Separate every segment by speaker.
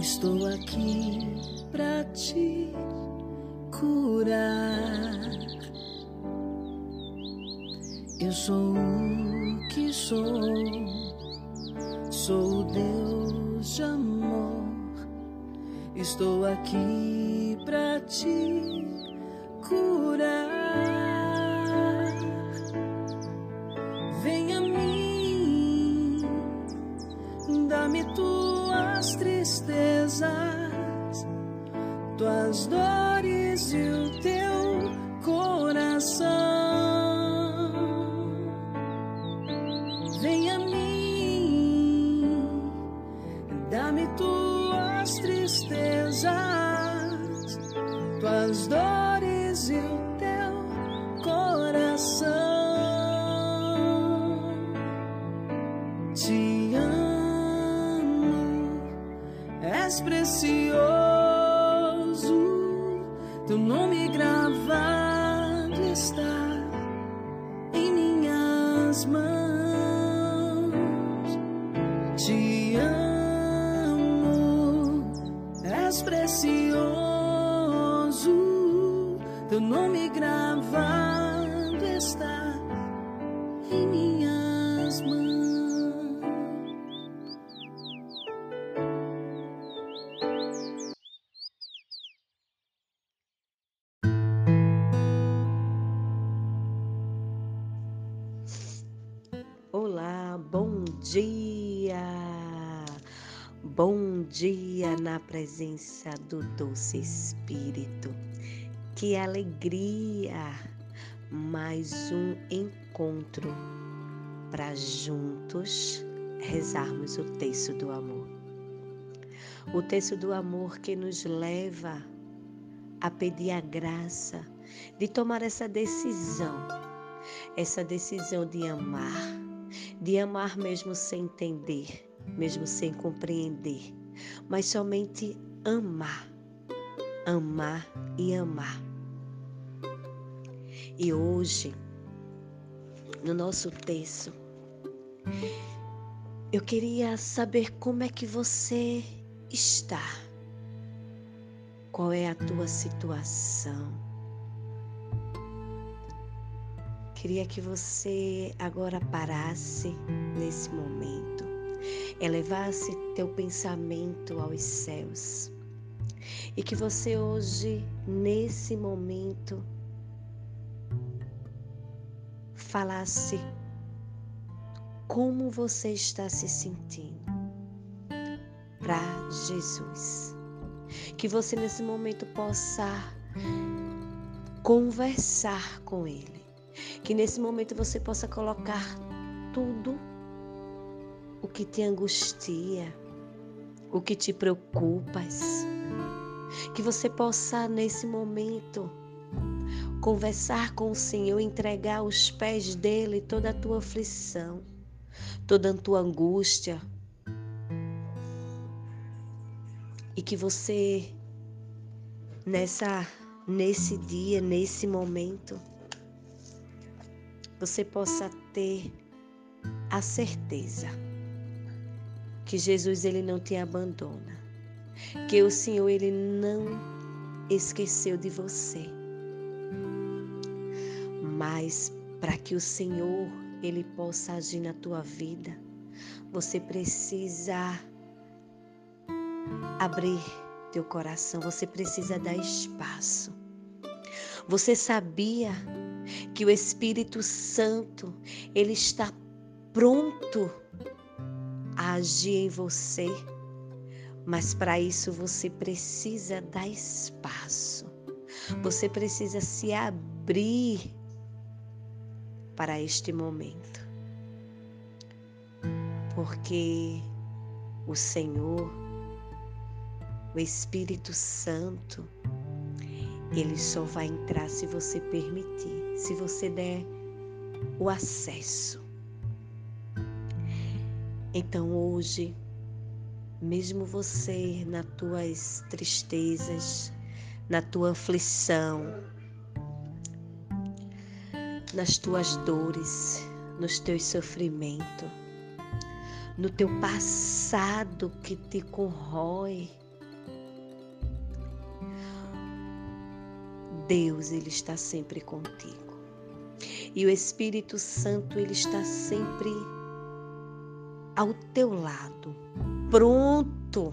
Speaker 1: Estou aqui pra te curar. Eu sou o que sou, sou Deus de amor. Estou aqui pra te dá-me tuas tristezas, tuas dores e o teu Te amo, és precioso, teu nome gravado está em minhas mãos.
Speaker 2: Olá, bom dia! Bom dia na presença do doce Espírito. Que alegria! Mais um encontro para juntos rezarmos o texto do amor. O texto do amor que nos leva a pedir a graça de tomar essa decisão, essa decisão de amar de amar mesmo sem entender, mesmo sem compreender, mas somente amar, amar e amar. E hoje, no nosso texto, eu queria saber como é que você está. Qual é a tua situação? Queria que você agora parasse nesse momento, elevasse teu pensamento aos céus e que você hoje, nesse momento, falasse como você está se sentindo para Jesus. Que você nesse momento possa conversar com Ele que nesse momento você possa colocar tudo o que te angustia, o que te preocupas. Que você possa nesse momento conversar com o Senhor, entregar aos pés dele toda a tua aflição, toda a tua angústia. E que você nessa nesse dia, nesse momento, você possa ter a certeza que Jesus ele não te abandona, que o Senhor ele não esqueceu de você. Mas para que o Senhor ele possa agir na tua vida, você precisa abrir teu coração, você precisa dar espaço. Você sabia que o Espírito Santo, ele está pronto agir em você. Mas para isso você precisa dar espaço. Você precisa se abrir para este momento. Porque o Senhor, o Espírito Santo, ele só vai entrar se você permitir, se você der o acesso. Então hoje, mesmo você nas tuas tristezas, na tua aflição, nas tuas dores, nos teus sofrimentos, no teu passado que te corrói. Deus, ele está sempre contigo. E o Espírito Santo, ele está sempre ao teu lado, pronto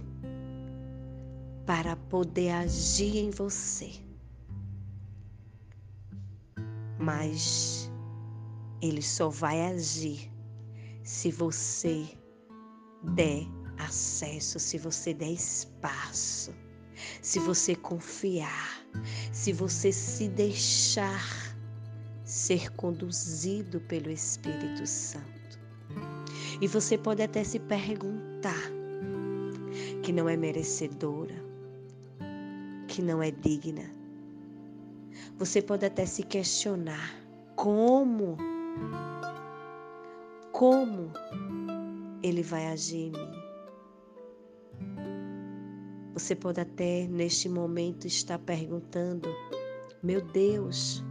Speaker 2: para poder agir em você. Mas ele só vai agir se você der acesso, se você der espaço, se você confiar, se você se deixar ser conduzido pelo Espírito Santo. E você pode até se perguntar que não é merecedora, que não é digna. Você pode até se questionar como como ele vai agir em mim. Você pode até neste momento estar perguntando: "Meu Deus,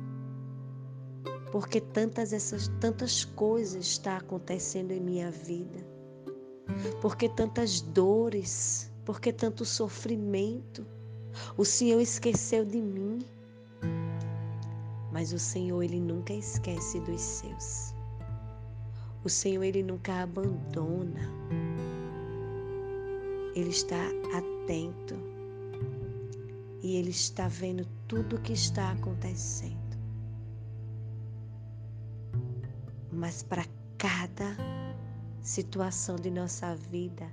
Speaker 2: por que tantas essas tantas coisas estão acontecendo em minha vida? Por que tantas dores? Por que tanto sofrimento? O Senhor esqueceu de mim?" Mas o Senhor ele nunca esquece dos seus. O Senhor, Ele nunca abandona. Ele está atento e Ele está vendo tudo o que está acontecendo. Mas para cada situação de nossa vida,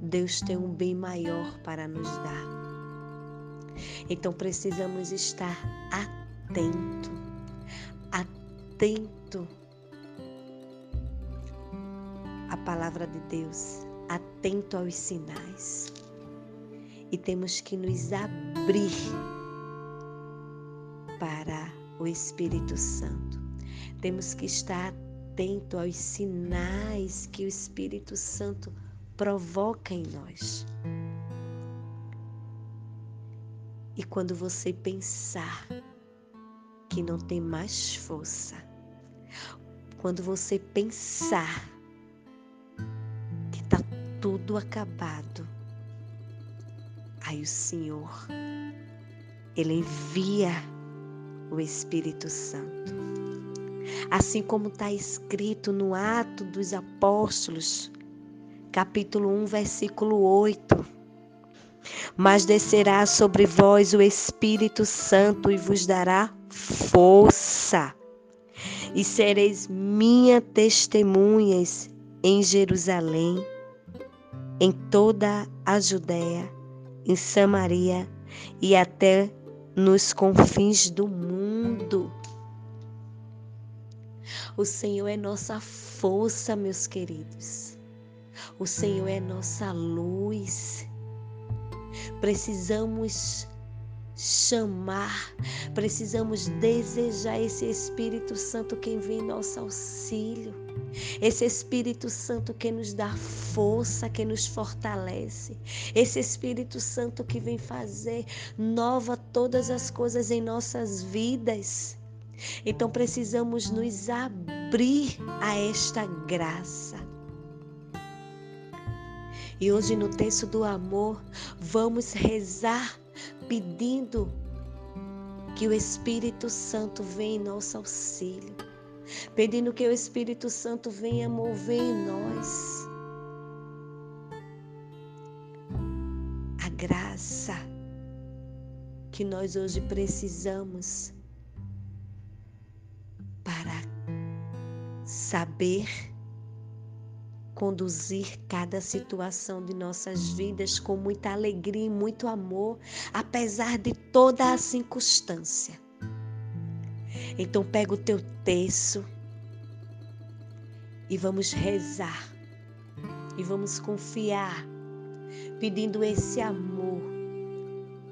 Speaker 2: Deus tem um bem maior para nos dar. Então precisamos estar atento, atento a palavra de Deus, atento aos sinais. E temos que nos abrir para o Espírito Santo. Temos que estar atento aos sinais que o Espírito Santo provoca em nós. E quando você pensar que não tem mais força, quando você pensar tudo acabado. Aí o Senhor, Ele envia o Espírito Santo. Assim como está escrito no Ato dos Apóstolos, capítulo 1, versículo 8. Mas descerá sobre vós o Espírito Santo e vos dará força, e sereis minhas testemunhas em Jerusalém em toda a Judéia, em Samaria e até nos confins do mundo. O Senhor é nossa força, meus queridos. O Senhor é nossa luz. Precisamos chamar, precisamos desejar esse Espírito Santo que vem em nosso auxílio. Esse Espírito Santo que nos dá força, que nos fortalece. Esse Espírito Santo que vem fazer nova todas as coisas em nossas vidas. Então precisamos nos abrir a esta graça. E hoje no texto do amor, vamos rezar pedindo que o Espírito Santo venha em nosso auxílio, pedindo que o Espírito Santo venha mover em nós a graça que nós hoje precisamos para saber conduzir cada situação de nossas vidas com muita alegria e muito amor, apesar de toda a circunstância. Então pega o teu terço e vamos rezar e vamos confiar, pedindo esse amor,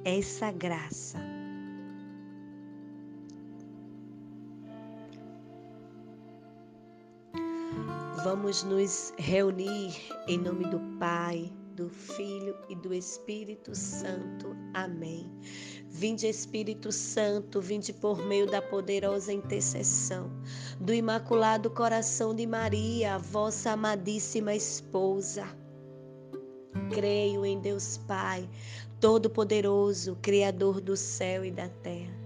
Speaker 2: essa graça Vamos nos reunir em nome do Pai, do Filho e do Espírito Santo. Amém. Vinde Espírito Santo, vinde por meio da poderosa intercessão do Imaculado Coração de Maria, vossa amadíssima esposa. Creio em Deus Pai, Todo-Poderoso, Criador do céu e da terra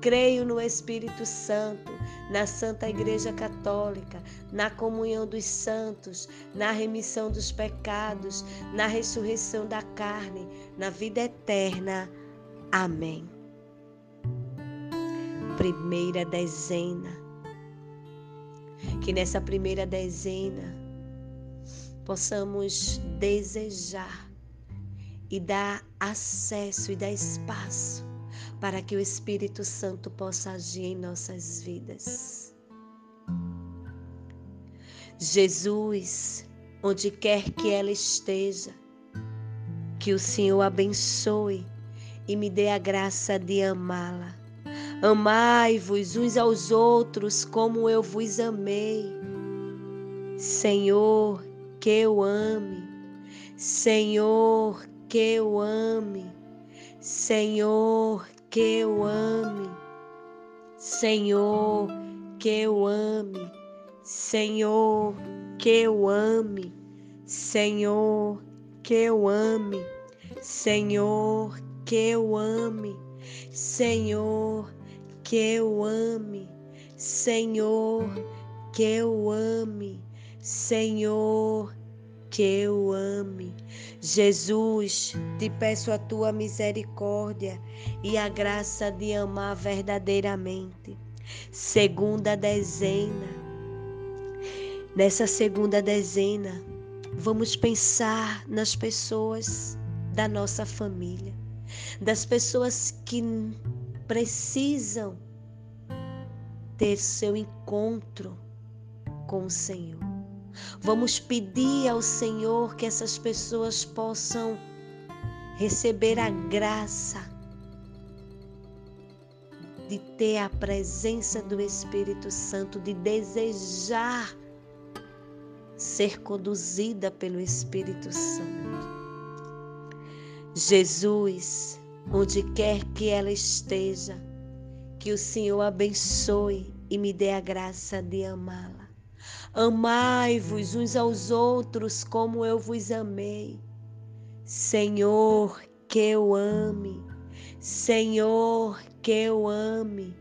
Speaker 2: Creio no Espírito Santo, na Santa Igreja Católica, na comunhão dos santos, na remissão dos pecados, na ressurreição da carne, na vida eterna. Amém. Primeira dezena. Que nessa primeira dezena possamos desejar e dar acesso e dar espaço para que o Espírito Santo possa agir em nossas vidas. Jesus, onde quer que ela esteja, que o Senhor abençoe e me dê a graça de amá-la. Amai-vos uns aos outros como eu vos amei. Senhor, que eu ame. Senhor, que eu ame. Senhor, que eu ame, Senhor, que eu ame, Senhor, que eu ame, Senhor, que eu ame, Senhor, que eu ame, Senhor, que eu ame, Senhor, que eu ame, Senhor, que eu ame. Jesus, te peço a tua misericórdia e a graça de amar verdadeiramente. Segunda dezena. Nessa segunda dezena, vamos pensar nas pessoas da nossa família, das pessoas que precisam ter seu encontro com o Senhor. Vamos pedir ao Senhor que essas pessoas possam receber a graça de ter a presença do Espírito Santo, de desejar ser conduzida pelo Espírito Santo. Jesus, onde quer que ela esteja, que o Senhor abençoe e me dê a graça de amá-la. Amai-vos uns aos outros como eu vos amei. Senhor, que eu ame. Senhor, que eu ame.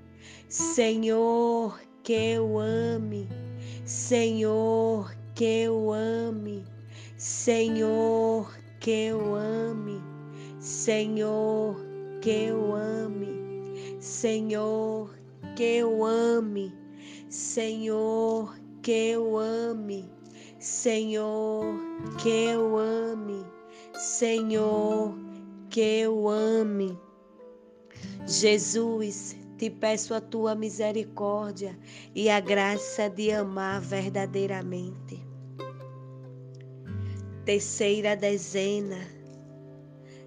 Speaker 2: Senhor, que eu ame. Senhor, que eu ame. Senhor, que eu ame. Senhor, que eu ame. Senhor, que eu ame. Senhor, que eu ame, Senhor, que eu ame, Senhor, que eu ame. Jesus, te peço a tua misericórdia e a graça de amar verdadeiramente. Terceira dezena.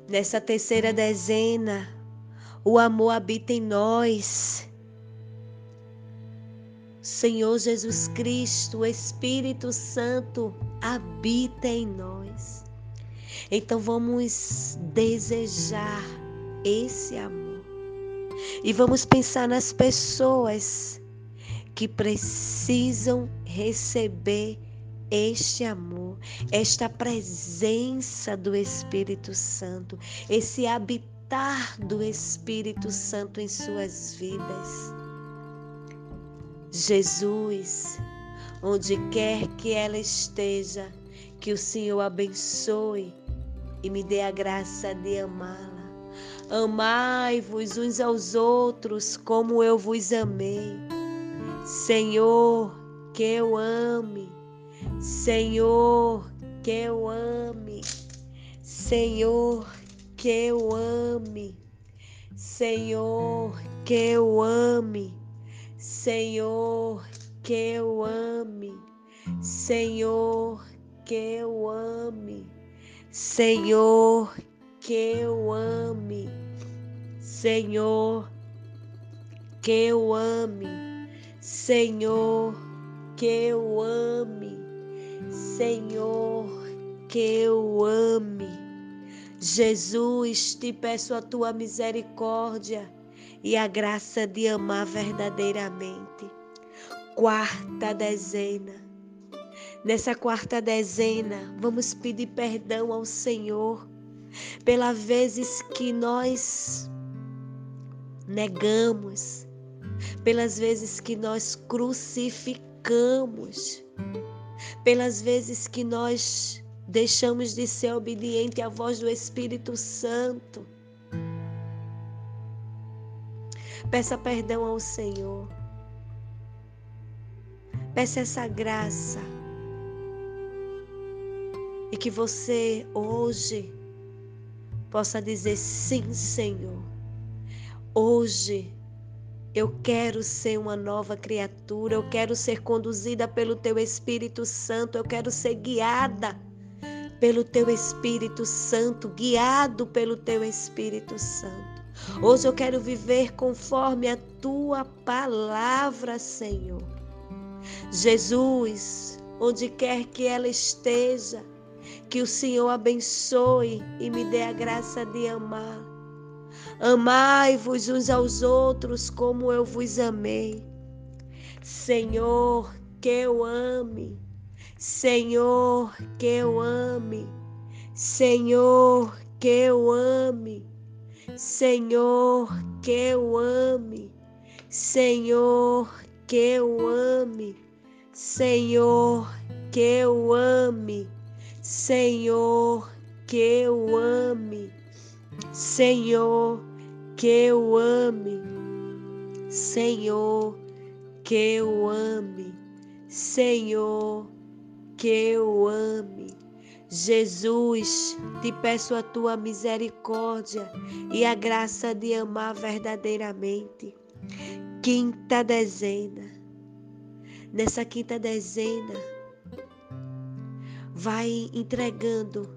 Speaker 2: Nessa terceira dezena, o amor habita em nós Senhor Jesus Cristo, o Espírito Santo habita em nós. Então vamos desejar esse amor. E vamos pensar nas pessoas que precisam receber este amor, esta presença do Espírito Santo, esse habitar do Espírito Santo em suas vidas. Jesus, onde quer que ela esteja, que o Senhor abençoe e me dê a graça de amá-la. Amai-vos uns aos outros como eu vos amei. Senhor, que eu ame. Senhor, que eu ame. Senhor, que eu ame. Senhor, que eu ame, Senhor, que eu ame, Senhor, que eu ame, Senhor, que eu ame, Senhor, que eu ame, Senhor, que eu ame, Senhor, que eu ame. Jesus, te peço a tua misericórdia e a graça de amar verdadeiramente. Quarta dezena. Nessa quarta dezena, vamos pedir perdão ao Senhor pelas vezes que nós negamos, pelas vezes que nós crucificamos, pelas vezes que nós deixamos de ser obediente à voz do Espírito Santo. Peça perdão ao Senhor. Peça essa graça. E que você hoje possa dizer sim, Senhor. Hoje eu quero ser uma nova criatura, eu quero ser conduzida pelo teu Espírito Santo, eu quero ser guiada pelo teu Espírito Santo, guiado pelo teu Espírito Santo. Hoje eu quero viver conforme a tua palavra, Senhor. Jesus, onde quer que ela esteja, que o Senhor abençoe e me dê a graça de amar. Amai-vos uns aos outros como eu vos amei. Senhor, que eu ame. Senhor, que eu ame. Senhor, que eu ame. Senhor, que eu ame. Senhor, que eu ame. Senhor, que eu ame. Senhor, que eu ame. Senhor, que eu ame. Senhor, que eu ame. Senhor, que eu ame. Jesus, te peço a tua misericórdia e a graça de amar verdadeiramente. Quinta dezena. Nessa quinta dezena, vai entregando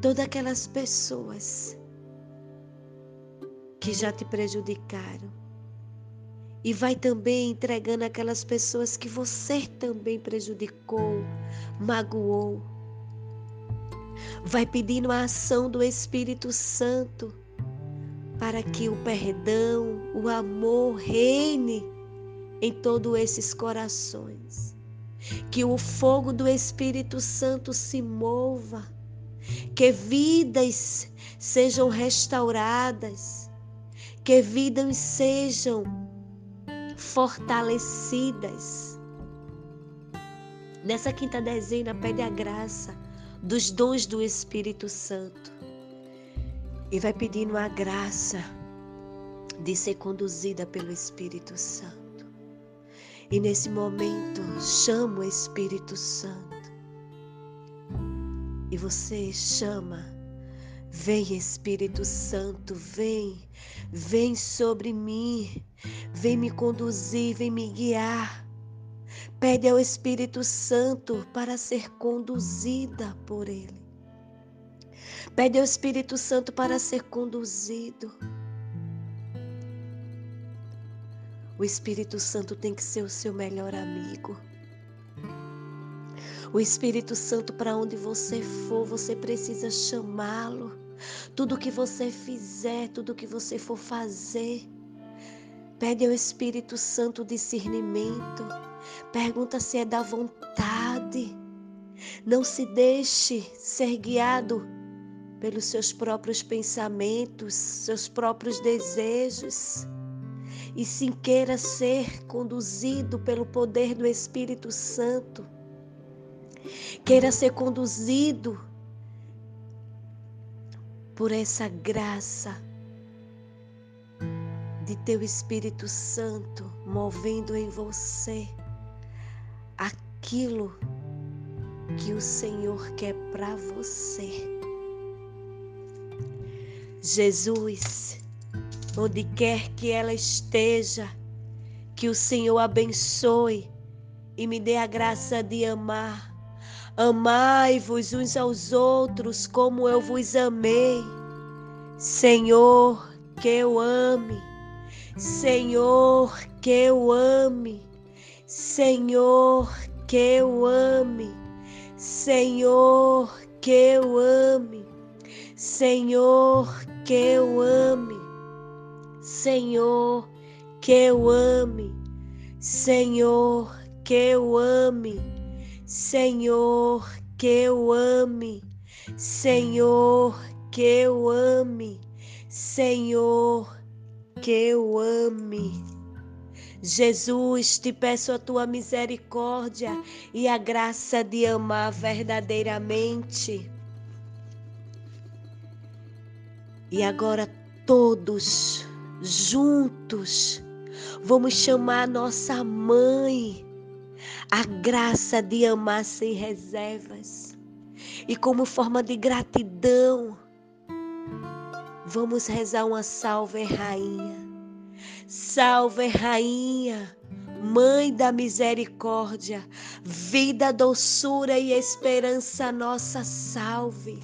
Speaker 2: todas aquelas pessoas que já te prejudicaram. E vai também entregando aquelas pessoas que você também prejudicou, magoou. Vai pedindo a ação do Espírito Santo para que o perdão, o amor reine em todos esses corações. Que o fogo do Espírito Santo se mova, que vidas sejam restauradas, que vidas sejam fortalecidas. Nessa quinta dezena, pede a graça dos dons do Espírito Santo e vai pedindo a graça de ser conduzida pelo Espírito Santo. E nesse momento, chama o Espírito Santo. E você chama, vem Espírito Santo, vem, vem sobre mim, vem me conduzir, vem me guiar. Pede ao Espírito Santo para ser conduzida por Ele. Pede ao Espírito Santo para ser conduzido. O Espírito Santo tem que ser o seu melhor amigo. O Espírito Santo, para onde você for, você precisa chamá-lo. Tudo que você fizer, tudo que você for fazer, pede ao Espírito Santo discernimento. Pergunta se é da vontade. Não se deixe ser guiado pelos seus próprios pensamentos, seus próprios desejos e sim queira ser conduzido pelo poder do Espírito Santo. Queira ser conduzido por essa graça de teu Espírito Santo movendo em você aquilo que o Senhor quer para você. Jesus, onde quer que ela esteja, que o Senhor abençoe e me dê a graça de amar. Amai-vos uns aos outros como eu vos amei. Senhor, que eu ame. Senhor, que eu ame. Senhor, que eu ame, Senhor, que eu ame, Senhor, que eu ame, Senhor, que eu ame, Senhor, que eu ame, Senhor, que eu ame, Senhor, que eu ame, Senhor, que eu ame. Jesus, te peço a tua misericórdia e a graça de amar verdadeiramente. E agora todos juntos vamos chamar nossa mãe a graça de amar sem reservas. E como forma de gratidão, vamos rezar uma salve rainha. Salve, Rainha, Mãe da misericórdia, vida, doçura e esperança nossa, salve.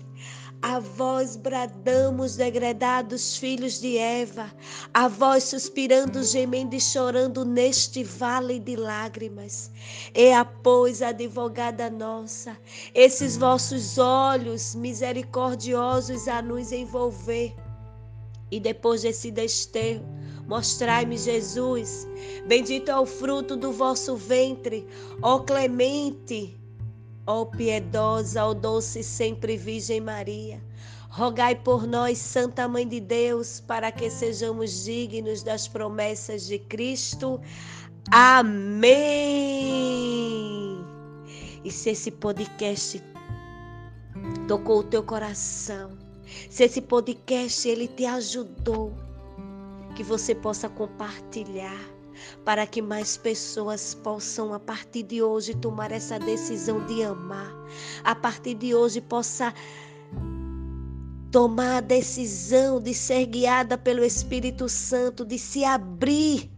Speaker 2: A vós bradamos, degredados filhos de Eva, a vós suspirando, gemendo e chorando neste vale de lágrimas. E a pois, advogada nossa, esses vossos olhos misericordiosos a nos envolver. E depois desse desterro, Mostrai-me Jesus. Bendito é o fruto do vosso ventre, ó clemente, ó piedosa, ó doce sempre Virgem Maria. Rogai por nós, Santa Mãe de Deus, para que sejamos dignos das promessas de Cristo. Amém. E se esse podcast tocou o teu coração, se esse podcast ele te ajudou, que você possa compartilhar para que mais pessoas possam a partir de hoje tomar essa decisão de amar. A partir de hoje possa tomar a decisão de ser guiada pelo Espírito Santo, de se abrir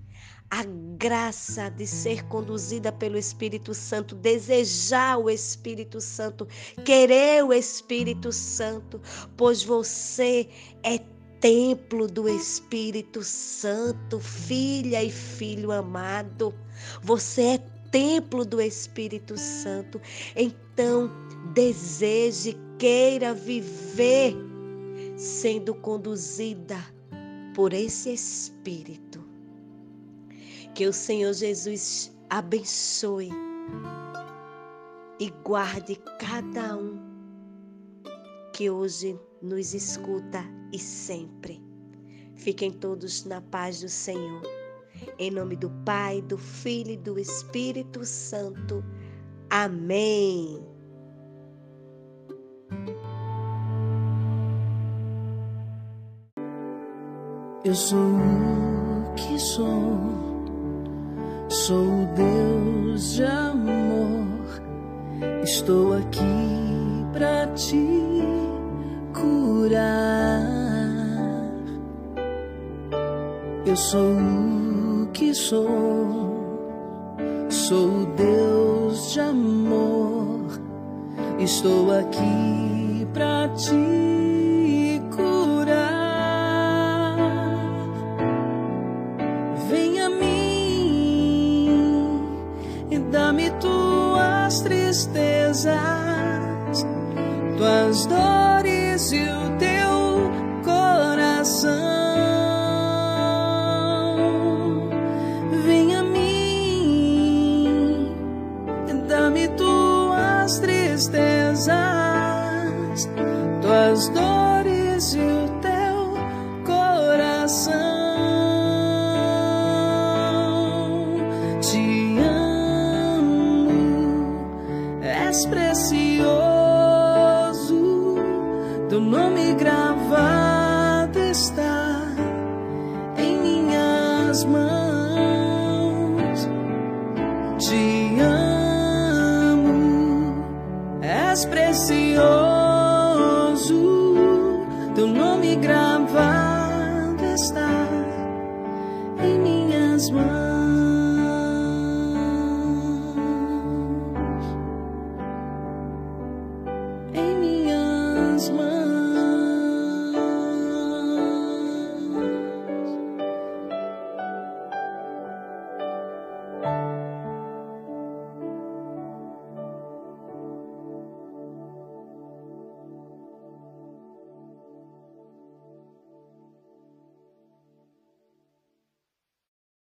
Speaker 2: a graça de ser conduzida pelo Espírito Santo, desejar o Espírito Santo, querer o Espírito Santo, pois você é templo do Espírito Santo, filha e filho amado. Você é templo do Espírito Santo. Então, deseje, queira viver sendo conduzida por esse Espírito. Que o Senhor Jesus abençoe e guarde cada um que hoje nos escuta e sempre. Fiquem todos na paz do Senhor. Em nome do Pai, do Filho e do Espírito Santo. Amém.
Speaker 1: Eu sou o que sou, sou o Deus de amor. Estou aqui para ti curar. Eu sou o que sou, sou o Deus de amor. Estou aqui para te Christmas.